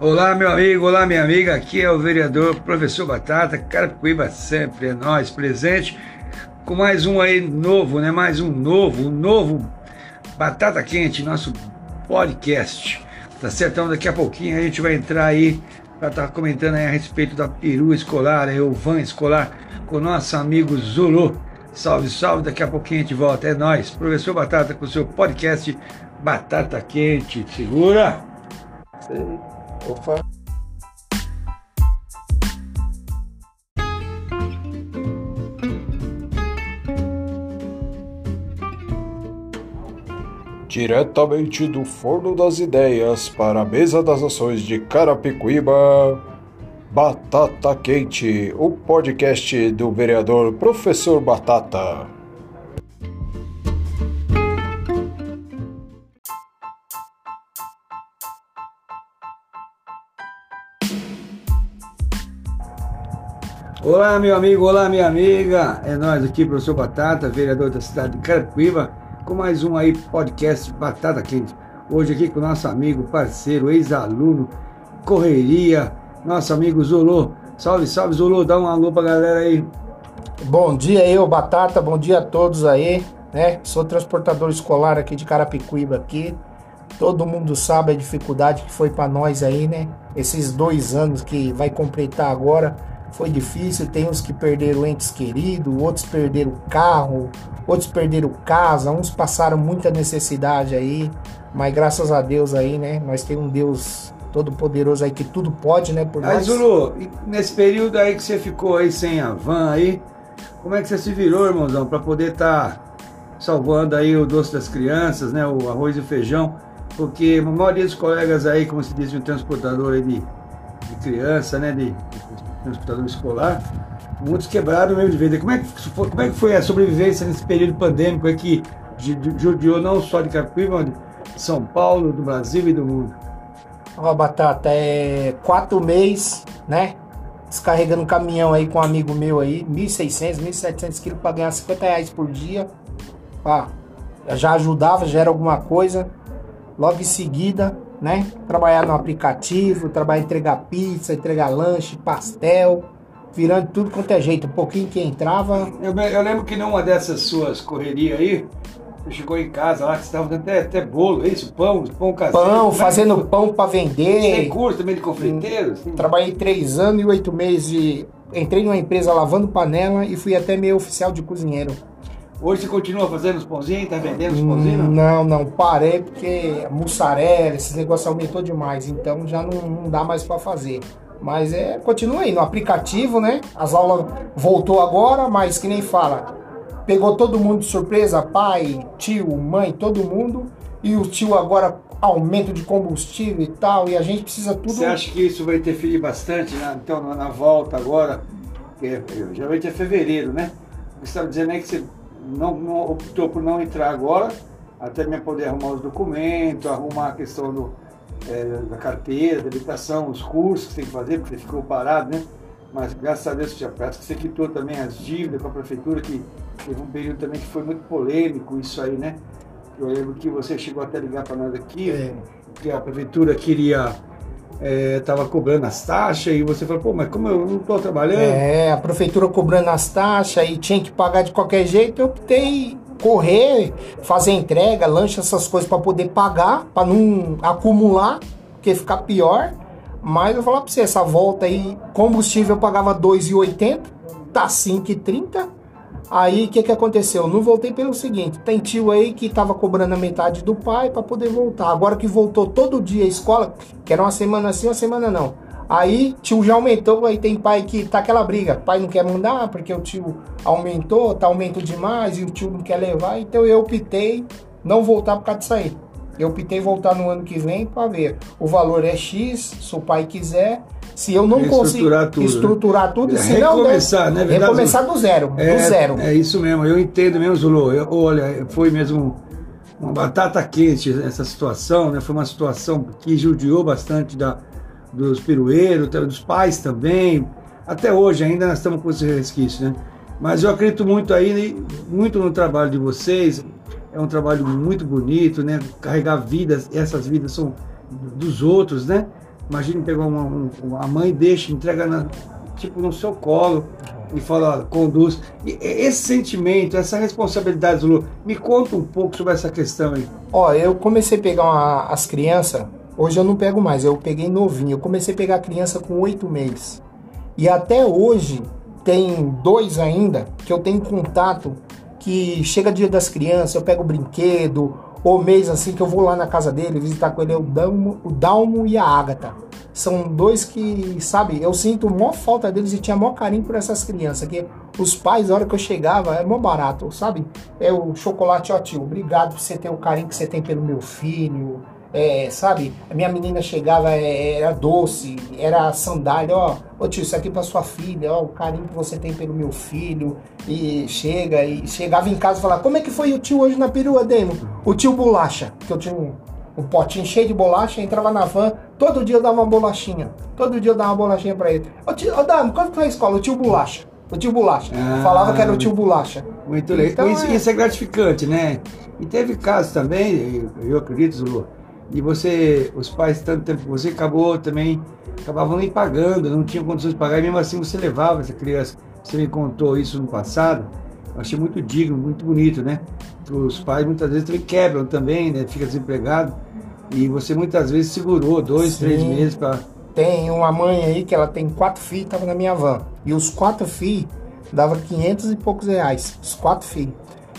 Olá, meu amigo, olá, minha amiga. Aqui é o vereador Professor Batata, Carapicuíba sempre é nós, presente, com mais um aí novo, né? Mais um novo, um novo Batata Quente, nosso podcast. Tá certo? Então, daqui a pouquinho a gente vai entrar aí para estar tá comentando aí a respeito da peru escolar, aí, o van escolar, com nosso amigo Zulu. Salve, salve, daqui a pouquinho a gente volta. É nós, Professor Batata, com o seu podcast Batata Quente. Segura! Sei. Opa! Diretamente do Forno das Ideias para a Mesa das Ações de Carapicuíba, Batata Quente, o podcast do vereador Professor Batata. Olá, meu amigo, olá, minha amiga. É nós aqui, professor Batata, vereador da cidade de Carapicuíba, com mais um aí podcast Batata Quente. Hoje aqui com nosso amigo, parceiro, ex-aluno, correria, nosso amigo Zolô. Salve, salve, Zolô, dá um alô pra galera aí. Bom dia ô Batata, bom dia a todos aí, né? Sou transportador escolar aqui de Carapicuíba aqui. Todo mundo sabe a dificuldade que foi para nós aí, né? Esses dois anos que vai completar agora foi difícil. Tem uns que perderam entes queridos, outros perderam carro, outros perderam casa, uns passaram muita necessidade aí. Mas graças a Deus aí, né? Nós temos um Deus todo poderoso aí que tudo pode, né? Por Mas, Zulu, nesse período aí que você ficou aí sem a van aí, como é que você se virou, irmãozão, para poder estar tá salvando aí o doce das crianças, né? O arroz e o feijão? Porque a maioria dos colegas aí, como se diz, um transportador aí de, de criança, né? De, de transportador escolar, muitos quebraram mesmo de venda. Como é, que foi, como é que foi a sobrevivência nesse período pandêmico aí que judiou não só de Capiva, mas de São Paulo, do Brasil e do mundo? Ó, Batata, é quatro meses, né? Descarregando caminhão aí com um amigo meu aí, 1.600, 1.700 quilos para ganhar 50 reais por dia. Já ajudava, já era alguma coisa. Logo em seguida, né? Trabalhar no aplicativo, trabalhar entregar pizza, entregar lanche, pastel, virando tudo quanto é jeito. Um pouquinho que entrava. Eu, eu lembro que numa dessas suas correrias aí, você chegou em casa lá, que você estava dando até, até bolo, é isso? Pão, pão caseiro. Pão, é fazendo pão para vender. Tem curso também de confeiteiro? Assim? Trabalhei três anos e oito meses de. Entrei numa empresa lavando panela e fui até meio oficial de cozinheiro. Hoje você continua fazendo os pãozinhos, tá vendendo os pãozinhos? Não, não, parei porque a mussarela, esse negócio aumentou demais, então já não, não dá mais para fazer. Mas é, continua aí no aplicativo, né? As aulas voltou agora, mas que nem fala, pegou todo mundo de surpresa, pai, tio, mãe, todo mundo, e o tio agora aumento de combustível e tal, e a gente precisa tudo. Você acha que isso vai interferir bastante, né? então, na volta agora? Porque geralmente é fevereiro, né? Você estava dizendo aí que você não, não, optou por não entrar agora, até me poder arrumar os documentos, arrumar a questão do, é, da carteira, da habitação, os cursos que você tem que fazer, porque ficou parado, né? Mas graças a Deus já parece que você quitou também as dívidas com a prefeitura, que teve um período também que foi muito polêmico isso aí, né? Eu lembro que você chegou até a ligar para nós aqui, é. que a prefeitura queria estava é, cobrando as taxas e você falou, pô, mas como eu não estou trabalhando? É, a prefeitura cobrando as taxas e tinha que pagar de qualquer jeito, eu optei correr, fazer entrega, lanche, essas coisas para poder pagar, para não acumular, porque ficar pior. Mas eu vou falar para você, essa volta aí, combustível eu pagava 2,80, tá 5,30 Aí o que, que aconteceu? Não voltei pelo seguinte: tem tio aí que tava cobrando a metade do pai para poder voltar. Agora que voltou todo dia a escola, que era uma semana assim, uma semana não. Aí tio já aumentou, aí tem pai que tá aquela briga. Pai não quer mandar porque o tio aumentou, tá aumento demais e o tio não quer levar. Então eu optei não voltar por causa disso aí. Eu optei voltar no ano que vem para ver. O valor é X, se o pai quiser. Se eu não consigo tudo, estruturar tudo, é, recomeçar, né? Verdade, recomeçar do zero, é, do zero. É isso mesmo, eu entendo mesmo, Zulu. Eu, olha, foi mesmo uma batata quente essa situação, né? Foi uma situação que judiou bastante da, dos pirueiros, dos pais também. Até hoje ainda nós estamos com esse resquício, né? Mas eu acredito muito aí, muito no trabalho de vocês. É um trabalho muito bonito, né? Carregar vidas, essas vidas são dos outros, né? Imagina pegar uma, uma, a mãe deixa, entrega na, tipo no seu colo e fala, conduz. E esse sentimento, essa responsabilidade, Zulu, me conta um pouco sobre essa questão aí. Ó, eu comecei a pegar uma, as crianças, hoje eu não pego mais, eu peguei novinho. Eu comecei a pegar a criança com oito meses. E até hoje tem dois ainda que eu tenho contato que chega dia das crianças, eu pego brinquedo, ou mês assim que eu vou lá na casa dele visitar com ele, é o Dalmo, o Dalmo e a Ágata. São dois que, sabe, eu sinto maior falta deles e tinha maior carinho por essas crianças. Que os pais, na hora que eu chegava, é mó barato, sabe? É o chocolate, ó tio, obrigado por você ter o carinho que você tem pelo meu filho é, sabe? A minha menina chegava, é, era doce, era sandália, ó, ô tio, isso aqui pra sua filha, ó, o carinho que você tem pelo meu filho. E chega, e chegava em casa e falava, como é que foi o tio hoje na perua, Demo? O tio bolacha, que eu tinha um, um potinho cheio de bolacha, entrava na van, todo dia eu dava uma bolachinha. Todo dia eu dava uma bolachinha pra ele. Ô tio, ô Damo, quando foi a escola? O tio bolacha. O tio Bolacha. Ah, Falava que era o tio Bolacha. Muito legal. Então, isso, é... isso, é... gratificante, né? E teve casos também, eu acredito, Zulu, e você, os pais, tanto tempo você acabou também, acabavam nem pagando, não tinham condições de pagar, e mesmo assim você levava essa criança. Você me contou isso no passado, eu achei muito digno, muito bonito, né? Os pais muitas vezes também quebram também, né? Fica desempregado, e você muitas vezes segurou dois, Sim. três meses para... Tem uma mãe aí que ela tem quatro filhos, estava na minha van, e os quatro filhos dava 500 e poucos reais, os quatro filhos.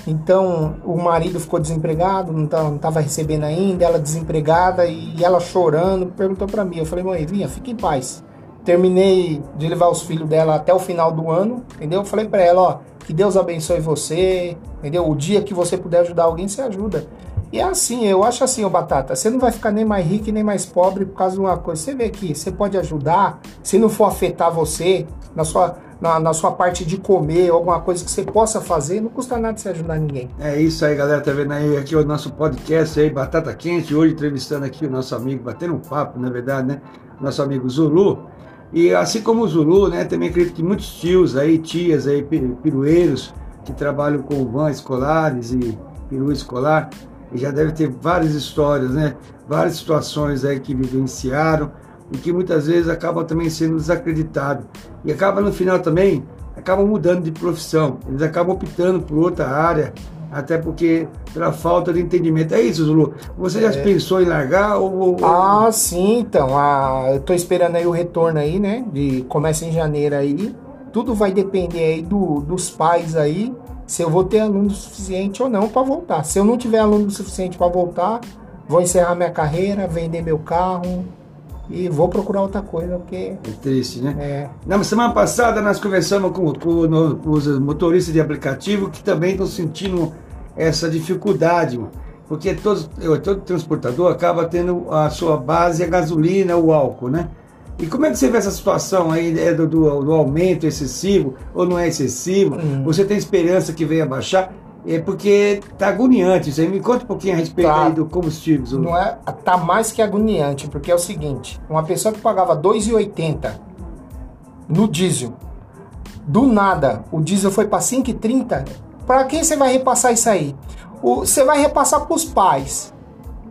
Então o marido ficou desempregado, não estava recebendo ainda, ela desempregada e ela chorando, perguntou para mim. Eu falei, mãe, vinha, fique em paz. Terminei de levar os filhos dela até o final do ano, entendeu? Eu falei para ela, ó, que Deus abençoe você, entendeu? O dia que você puder ajudar alguém, você ajuda. E é assim, eu acho assim, ô Batata, você não vai ficar nem mais rico nem mais pobre por causa de uma coisa. Você vê aqui, você pode ajudar, se não for afetar você, na sua na, na, sua parte de comer, alguma coisa que você possa fazer, não custa nada você ajudar ninguém. É isso aí, galera. Tá vendo aí aqui o nosso podcast aí, Batata Quente, hoje entrevistando aqui o nosso amigo, batendo um papo, na verdade, né? Nosso amigo Zulu. E assim como o Zulu, né? Também acredito que muitos tios aí, tias aí, pirueiros, que trabalham com vans escolares e peru escolar, já deve ter várias histórias, né? Várias situações aí que vivenciaram e que muitas vezes acabam também sendo desacreditados. E acaba no final também, acabam mudando de profissão, eles acabam optando por outra área, até porque pela falta de entendimento. É isso, Zulu? Você já é. pensou em largar ou... Ah, sim, então. Ah, eu tô esperando aí o retorno aí, né? De começa em janeiro aí. Tudo vai depender aí do, dos pais aí, se eu vou ter aluno suficiente ou não para voltar. Se eu não tiver aluno suficiente para voltar, vou encerrar minha carreira, vender meu carro, e vou procurar outra coisa, porque. É triste, né? É. Na semana passada nós conversamos com, com, com os motoristas de aplicativo que também estão sentindo essa dificuldade, porque todo, todo transportador acaba tendo a sua base a gasolina, o álcool, né? E como é que você vê essa situação aí é do, do, do aumento excessivo ou não é excessivo? Hum. Você tem esperança que venha baixar? É porque tá agoniante isso aí. Me conta um pouquinho a respeito tá. do combustível. Não é, tá mais que agoniante, porque é o seguinte, uma pessoa que pagava 2,80 no diesel, do nada, o diesel foi para 5,30, para quem você vai repassar isso aí? O, você vai repassar para os pais.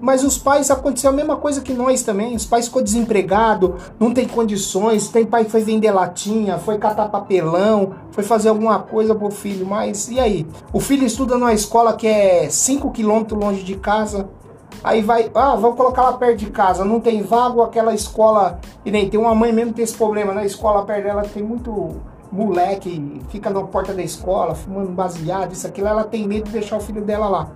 Mas os pais aconteceu a mesma coisa que nós também. Os pais ficou desempregado, não tem condições. Tem pai que foi vender latinha, foi catar papelão, foi fazer alguma coisa pro filho. Mas e aí? O filho estuda numa escola que é 5 quilômetros longe de casa. Aí vai, ah, vamos colocar lá perto de casa. Não tem vago aquela escola. E nem tem uma mãe mesmo que tem esse problema. Na escola perto dela tem muito moleque, fica na porta da escola, fumando baseado, isso, aquilo. Ela tem medo de deixar o filho dela lá.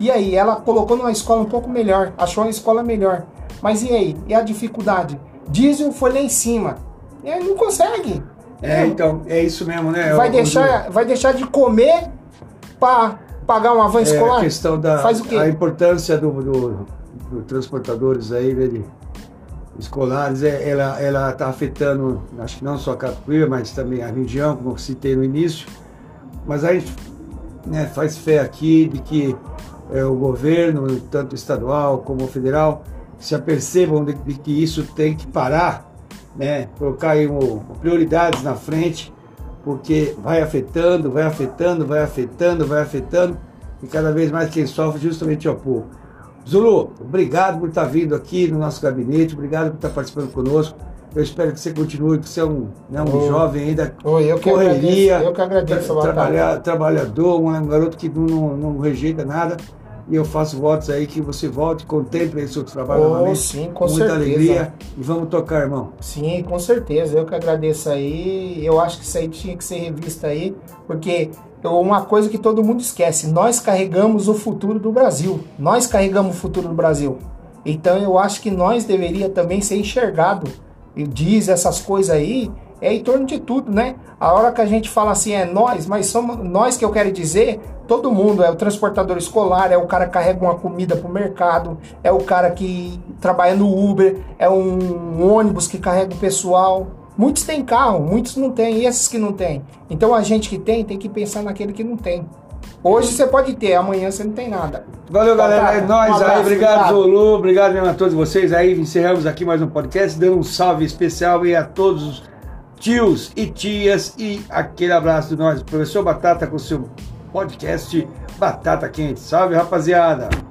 E aí, ela colocou numa escola um pouco melhor, achou uma escola melhor. Mas e aí? E a dificuldade? Diesel foi lá em cima. E aí não consegue. É, então, é isso mesmo, né? Vai, deixar, vai deixar de comer para pagar uma van escolar? É a questão da Faz o quê? a importância do, do, do transportadores aí, né, escolares, é, ela ela está afetando, acho que não só a Capoeira, mas também a região, como eu citei no início. Mas a gente né, faz fé aqui de que é, o governo, tanto estadual como federal, se apercebam de, de que isso tem que parar, né? colocar aí um, prioridades na frente, porque vai afetando, vai afetando, vai afetando, vai afetando, e cada vez mais quem sofre justamente é o povo. Zulu, obrigado por estar vindo aqui no nosso gabinete, obrigado por estar participando conosco. Eu espero que você continue, que você é um, né, um jovem ainda, Oi, eu que correria, agradeço, eu que agradeço tra trabalhar, trabalhador, um garoto que não, não, não rejeita nada. E eu faço votos aí que você volte, contemple esse seu trabalho Oh, novamente. sim, com muita certeza. alegria. E vamos tocar, irmão. Sim, com certeza. Eu que agradeço aí. Eu acho que isso aí tinha que ser revista aí, porque uma coisa que todo mundo esquece: nós carregamos o futuro do Brasil. Nós carregamos o futuro do Brasil. Então eu acho que nós deveria também ser enxergado. E diz essas coisas aí é em torno de tudo, né? A hora que a gente fala assim é nós, mas somos nós que eu quero dizer, todo mundo é o transportador escolar, é o cara que carrega uma comida pro mercado, é o cara que trabalha no Uber, é um ônibus que carrega o pessoal. Muitos têm carro, muitos não têm, e esses que não têm. Então a gente que tem tem que pensar naquele que não tem. Hoje você pode ter, amanhã você não tem nada. Valeu, galera. É Um nóis abraço, aí. Obrigado, obrigado. Zulu. Obrigado mesmo a todos vocês aí. Encerramos aqui mais um podcast, dando um salve especial aí a todos os tios e tias e aquele abraço de nós. Professor Batata com seu podcast Batata Quente. Salve, rapaziada.